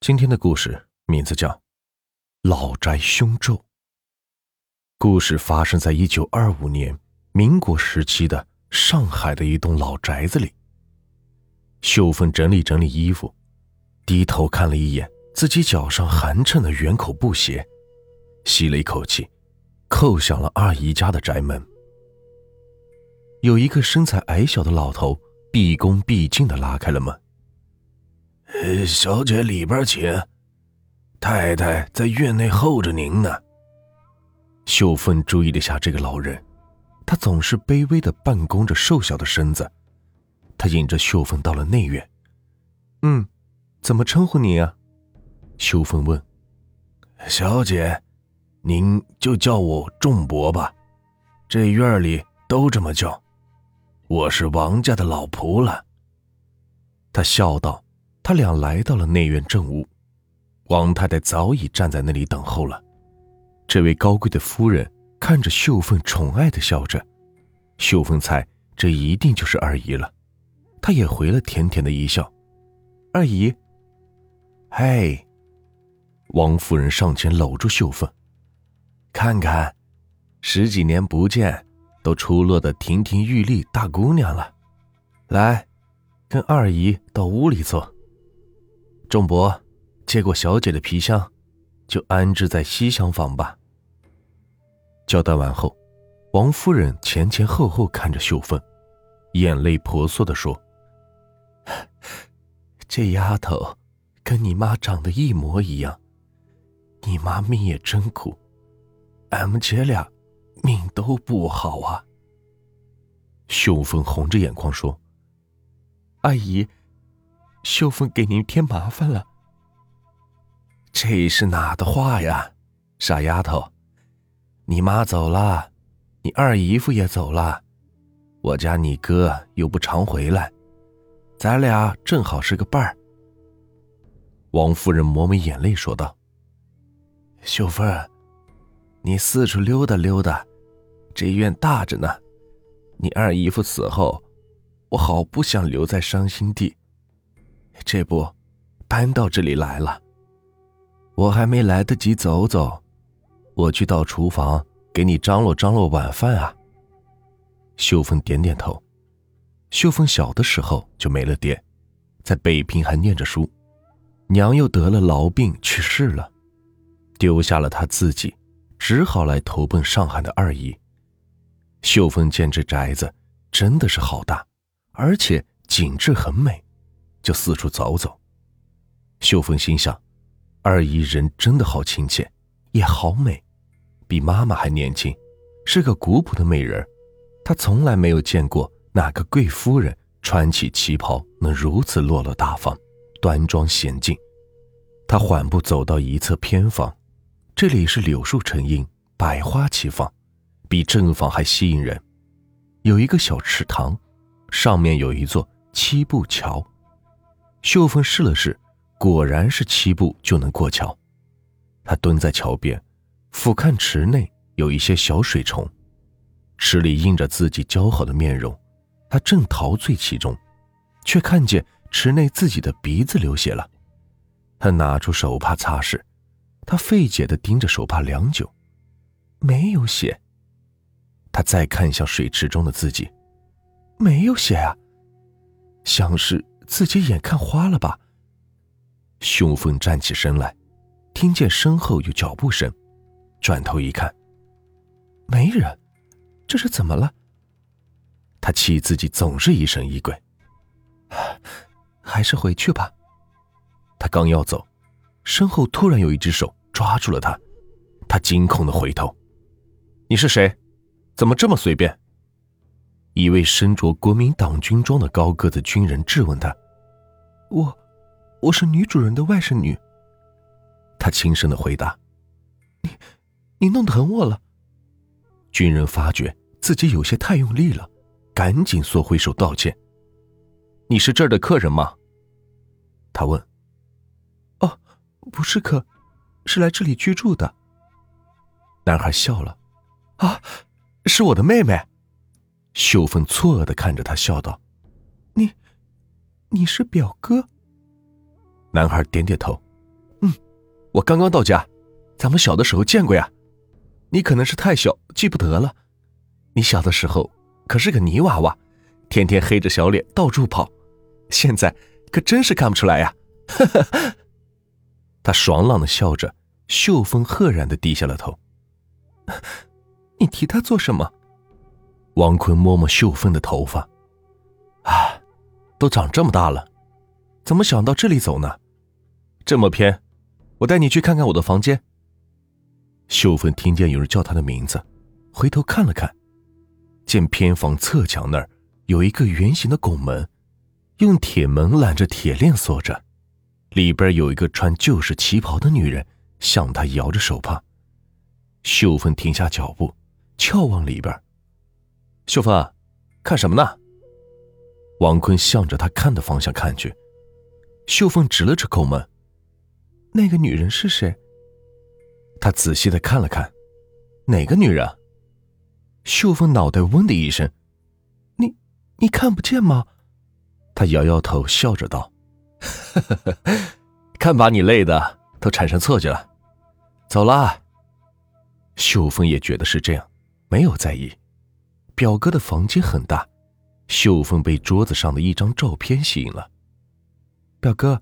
今天的故事名字叫《老宅凶咒》。故事发生在一九二五年民国时期的上海的一栋老宅子里。秀芬整理整理衣服，低头看了一眼自己脚上寒碜的圆口布鞋，吸了一口气，叩响了二姨家的宅门。有一个身材矮小的老头，毕恭毕敬的拉开了门。呃，小姐里边请，太太在院内候着您呢。秀芬注意了下这个老人，他总是卑微的半弓着瘦小的身子。他引着秀芬到了内院。嗯，怎么称呼你啊？秀芬问。小姐，您就叫我仲伯吧，这院里都这么叫。我是王家的老仆了。他笑道。他俩来到了内院正屋，王太太早已站在那里等候了。这位高贵的夫人看着秀凤，宠爱的笑着。秀凤猜这一定就是二姨了，她也回了甜甜的一笑：“二姨。”嘿，王夫人上前搂住秀凤，看看，十几年不见，都出落的亭亭玉立大姑娘了。来，跟二姨到屋里坐。仲伯，接过小姐的皮箱，就安置在西厢房吧。交代完后，王夫人前前后后看着秀芬，眼泪婆娑的说：“这丫头跟你妈长得一模一样，你妈命也真苦，俺们姐俩命都不好啊。”秀芬红着眼眶说：“阿姨。”秀芬给您添麻烦了。这是哪的话呀，傻丫头！你妈走了，你二姨夫也走了，我家你哥又不常回来，咱俩正好是个伴儿。王夫人抹抹眼泪说道：“秀芬，你四处溜达溜达，这院大着呢。你二姨夫死后，我好不想留在伤心地。”这不，搬到这里来了。我还没来得及走走，我去到厨房给你张罗张罗晚饭啊。秀芬点点头。秀芬小的时候就没了爹，在北平还念着书，娘又得了痨病去世了，丢下了她自己，只好来投奔上海的二姨。秀芬见这宅子真的是好大，而且景致很美。就四处走走。秀芬心想，二姨人真的好亲切，也好美，比妈妈还年轻，是个古朴的美人。她从来没有见过哪个贵夫人穿起旗袍能如此落落大方、端庄娴静。她缓步走到一侧偏房，这里是柳树成荫，百花齐放，比正房还吸引人。有一个小池塘，上面有一座七步桥。秀凤试了试，果然是七步就能过桥。她蹲在桥边，俯瞰池内有一些小水虫，池里映着自己姣好的面容。他正陶醉其中，却看见池内自己的鼻子流血了。他拿出手帕擦拭，他费解地盯着手帕良久，没有血。他再看向水池中的自己，没有血啊，像是……自己眼看花了吧？秀凤站起身来，听见身后有脚步声，转头一看，没人，这是怎么了？他气自己总是疑神疑鬼，还是回去吧。他刚要走，身后突然有一只手抓住了他，他惊恐的回头：“你是谁？怎么这么随便？”一位身着国民党军装的高个子军人质问他：“我，我是女主人的外甥女。”他轻声的回答：“你，你弄疼我了。”军人发觉自己有些太用力了，赶紧缩回手道歉：“你是这儿的客人吗？”他问。“哦，不是客，是来这里居住的。”男孩笑了：“啊，是我的妹妹。”秀芬错愕的看着他，笑道：“你，你是表哥？”男孩点点头：“嗯我刚刚到家，咱们小的时候见过呀。你可能是太小记不得了。你小的时候可是个泥娃娃，天天黑着小脸到处跑，现在可真是看不出来呀。哈哈。他爽朗的笑着，秀芬赫然的低下了头。你提他做什么？王坤摸摸秀芬的头发，啊，都长这么大了，怎么想到这里走呢？这么偏，我带你去看看我的房间。秀芬听见有人叫她的名字，回头看了看，见偏房侧墙那儿有一个圆形的拱门，用铁门拦着铁链锁着，里边有一个穿旧式旗袍的女人向她摇着手帕。秀芬停下脚步，眺望里边。秀芬，看什么呢？王坤向着他看的方向看去。秀凤指了指口门：“那个女人是谁？”他仔细的看了看，哪个女人？秀凤脑袋嗡的一声：“你，你看不见吗？”他摇摇头，笑着道：“ 看把你累的，都产生错觉了。走了。”秀凤也觉得是这样，没有在意。表哥的房间很大，秀芬被桌子上的一张照片吸引了。表哥，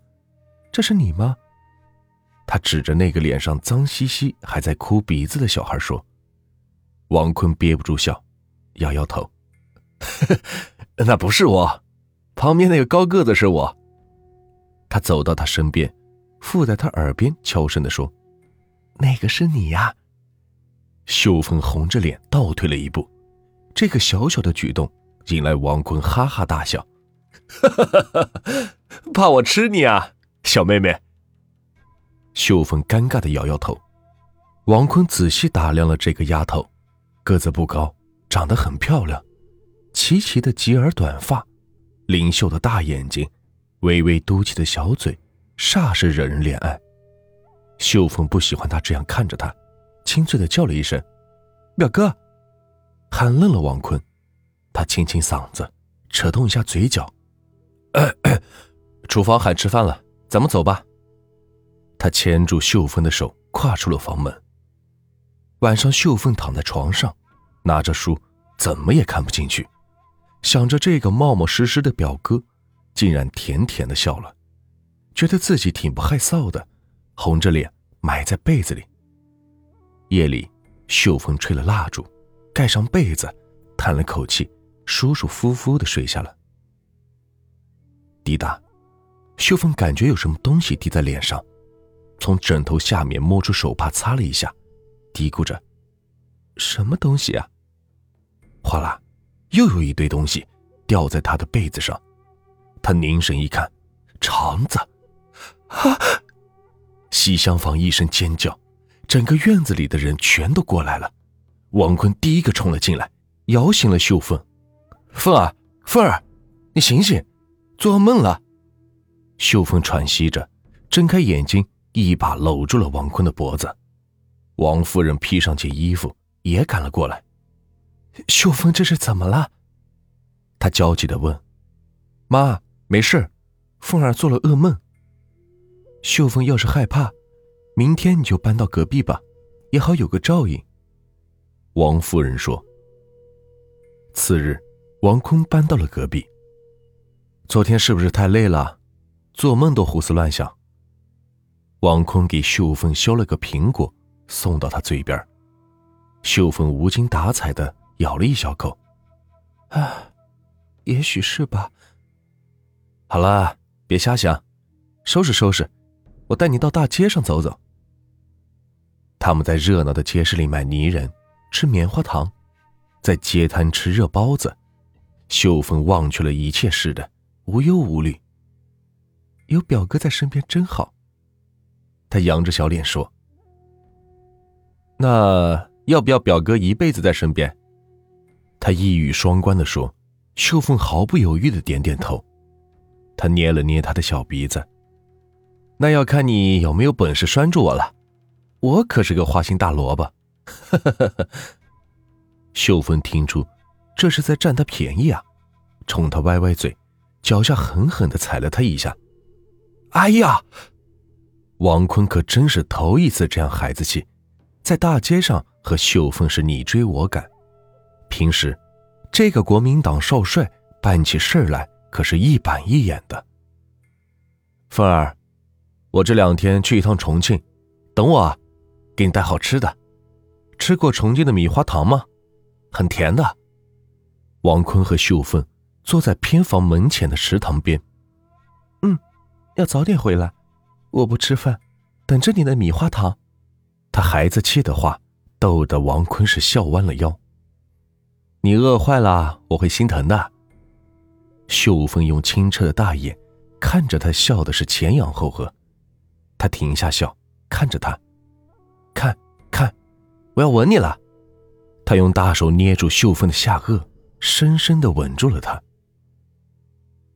这是你吗？他指着那个脸上脏兮兮、还在哭鼻子的小孩说。王坤憋不住笑，摇摇头：“那不是我，旁边那个高个子是我。”他走到他身边，附在他耳边悄声的说：“那个是你呀。”秀芬红着脸倒退了一步，这个小小的举动引来王坤哈哈大笑：“ 怕我吃你啊，小妹妹。”秀凤尴尬的摇摇头。王坤仔细打量了这个丫头，个子不高，长得很漂亮，齐齐的及耳短发，灵秀的大眼睛，微微嘟起的小嘴，煞是惹人怜爱。秀凤不喜欢他这样看着她。清脆的叫了一声：“表哥。”喊愣了王坤，他清清嗓子，扯动一下嘴角：“ 厨房喊吃饭了，咱们走吧。”他牵住秀芬的手，跨出了房门。晚上，秀芬躺在床上，拿着书，怎么也看不进去，想着这个冒冒失失的表哥，竟然甜甜的笑了，觉得自己挺不害臊的，红着脸埋在被子里。夜里，秀芬吹了蜡烛，盖上被子，叹了口气，舒舒服服的睡下了。滴答，秀芬感觉有什么东西滴在脸上，从枕头下面摸出手帕擦了一下，嘀咕着：“什么东西啊？”哗啦，又有一堆东西掉在她的被子上，她凝神一看，肠子！啊！西厢房一声尖叫。整个院子里的人全都过来了，王坤第一个冲了进来，摇醒了秀凤。凤儿，凤儿，你醒醒，做噩梦了。秀凤喘息着，睁开眼睛，一把搂住了王坤的脖子。王夫人披上件衣服，也赶了过来。秀凤这是怎么了？她焦急的问。妈，没事，凤儿做了噩梦。秀凤要是害怕。明天你就搬到隔壁吧，也好有个照应。”王夫人说。次日，王坤搬到了隔壁。昨天是不是太累了，做梦都胡思乱想？王坤给秀凤削了个苹果，送到他嘴边。秀凤无精打采的咬了一小口，啊，也许是吧。好了，别瞎想，收拾收拾，我带你到大街上走走。他们在热闹的街市里买泥人，吃棉花糖，在街摊吃热包子。秀凤忘却了一切似的，无忧无虑。有表哥在身边真好。他扬着小脸说：“那要不要表哥一辈子在身边？”他一语双关的说。秀凤毫不犹豫的点点头。他捏了捏他的小鼻子：“那要看你有没有本事拴住我了。”我可是个花心大萝卜，秀芬听出这是在占他便宜啊，冲他歪歪嘴，脚下狠狠的踩了他一下。哎呀！王坤可真是头一次这样孩子气，在大街上和秀凤是你追我赶。平时，这个国民党少帅办起事来可是一板一眼的。凤儿，我这两天去一趟重庆，等我啊，给你带好吃的。吃过重庆的米花糖吗？很甜的。王坤和秀凤坐在偏房门前的池塘边。嗯，要早点回来。我不吃饭，等着你的米花糖。他孩子气的话，逗得王坤是笑弯了腰。你饿坏了，我会心疼的。秀凤用清澈的大眼看着他，笑的是前仰后合。他停下笑，看着他，看，看，我要吻你了。他用大手捏住秀凤的下颚，深深的吻住了她。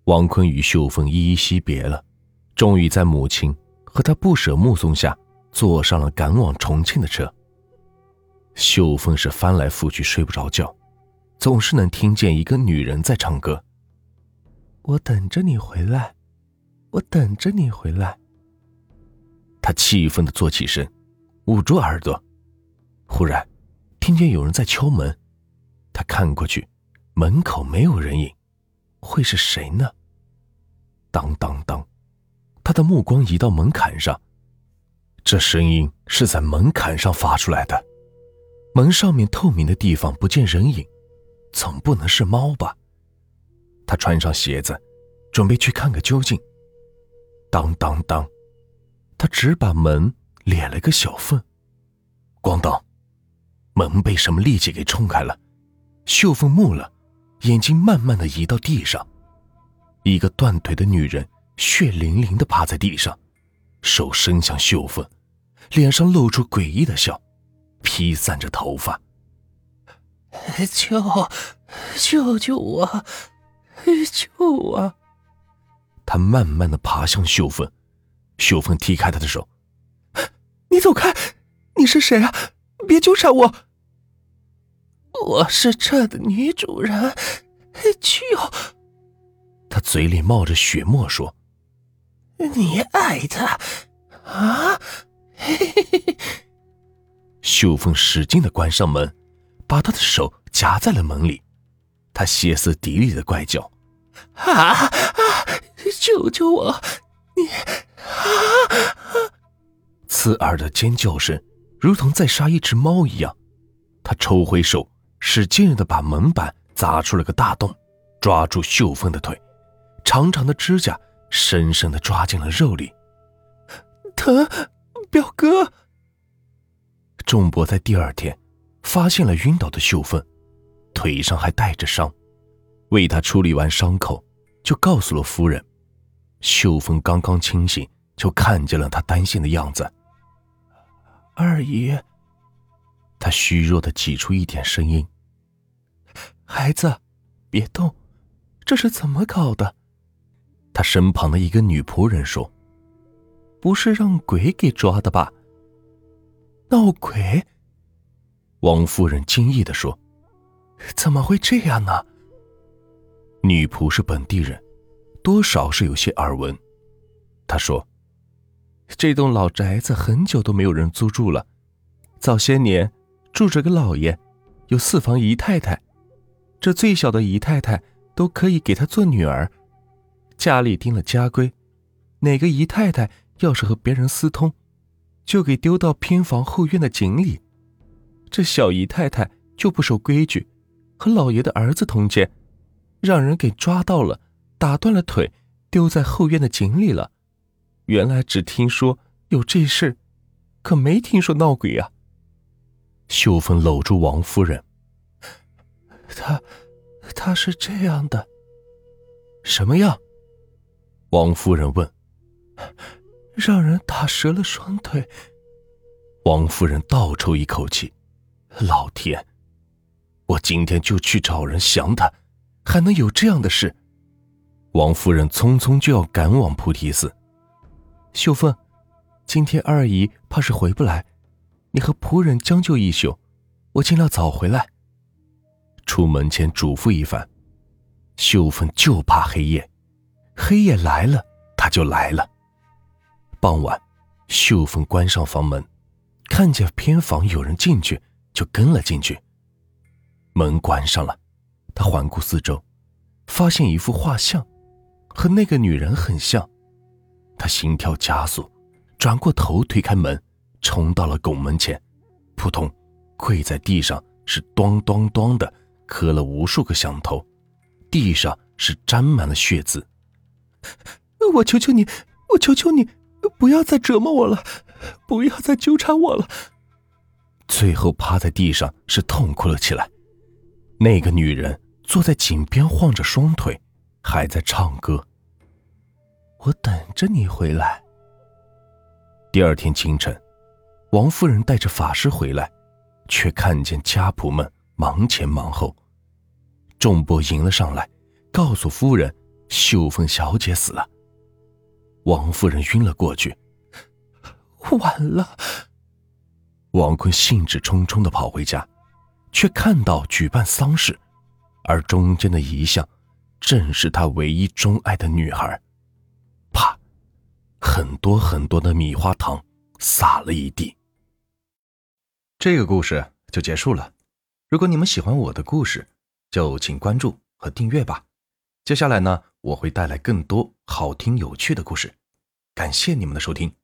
王坤与秀凤依依惜别了，终于在母亲和他不舍目送下，坐上了赶往重庆的车。秀凤是翻来覆去睡不着觉。总是能听见一个女人在唱歌。我等着你回来，我等着你回来。他气愤的坐起身，捂住耳朵。忽然，听见有人在敲门。他看过去，门口没有人影，会是谁呢？当当当，他的目光移到门槛上，这声音是在门槛上发出来的。门上面透明的地方不见人影。总不能是猫吧？他穿上鞋子，准备去看个究竟。当当当，他只把门裂了个小缝。咣当，门被什么力气给冲开了。秀凤木了，眼睛慢慢的移到地上。一个断腿的女人血淋淋的趴在地上，手伸向秀凤，脸上露出诡异的笑，披散着头发。救！救救我！救我！他慢慢的爬向秀凤，秀凤踢开他的手：“ 你走开！你是谁啊？别纠缠我！我是这的女主人。救！”他嘴里冒着血沫说：“你爱他啊？”嘿嘿嘿。秀凤使劲的关上门。把他的手夹在了门里，他歇斯底里的怪叫：“啊啊！救救我！你啊！”刺耳的尖叫声如同在杀一只猫一样。他抽回手，使劲的把门板砸出了个大洞，抓住秀凤的腿，长长的指甲深深的抓进了肉里。疼，表哥。仲伯在第二天。发现了晕倒的秀凤，腿上还带着伤，为他处理完伤口，就告诉了夫人。秀凤刚刚清醒，就看见了他担心的样子。二姨，他虚弱的挤出一点声音：“孩子，别动，这是怎么搞的？”他身旁的一个女仆人说：“不是让鬼给抓的吧？闹鬼？”王夫人惊异的说：“怎么会这样呢？”女仆是本地人，多少是有些耳闻。她说：“这栋老宅子很久都没有人租住了，早些年住着个老爷，有四房姨太太，这最小的姨太太都可以给他做女儿。家里定了家规，哪个姨太太要是和别人私通，就给丢到偏房后院的井里。”这小姨太太就不守规矩，和老爷的儿子通奸，让人给抓到了，打断了腿，丢在后院的井里了。原来只听说有这事，可没听说闹鬼啊。秀芬搂住王夫人，他，他是这样的，什么样？王夫人问。让人打折了双腿。王夫人倒抽一口气。老天，我今天就去找人降他，还能有这样的事？王夫人匆匆就要赶往菩提寺。秀凤，今天二姨怕是回不来，你和仆人将就一宿，我尽量早回来。出门前嘱咐一番。秀凤就怕黑夜，黑夜来了，他就来了。傍晚，秀芬关上房门，看见偏房有人进去，就跟了进去。门关上了，他环顾四周，发现一幅画像，和那个女人很像。他心跳加速，转过头推开门，冲到了拱门前，扑通，跪在地上，是咚咚咚的磕了无数个响头，地上是沾满了血渍。我求求你，我求求你，不要再折磨我了，不要再纠缠我了。最后趴在地上是痛哭了起来。那个女人坐在井边晃着双腿，还在唱歌。我等着你回来。第二天清晨，王夫人带着法师回来，却看见家仆们忙前忙后。仲波迎了上来，告诉夫人，秀凤小姐死了。王夫人晕了过去。晚了。王坤兴致冲冲的跑回家。却看到举办丧事，而中间的遗像，正是他唯一钟爱的女孩。啪，很多很多的米花糖洒了一地。这个故事就结束了。如果你们喜欢我的故事，就请关注和订阅吧。接下来呢，我会带来更多好听有趣的故事。感谢你们的收听。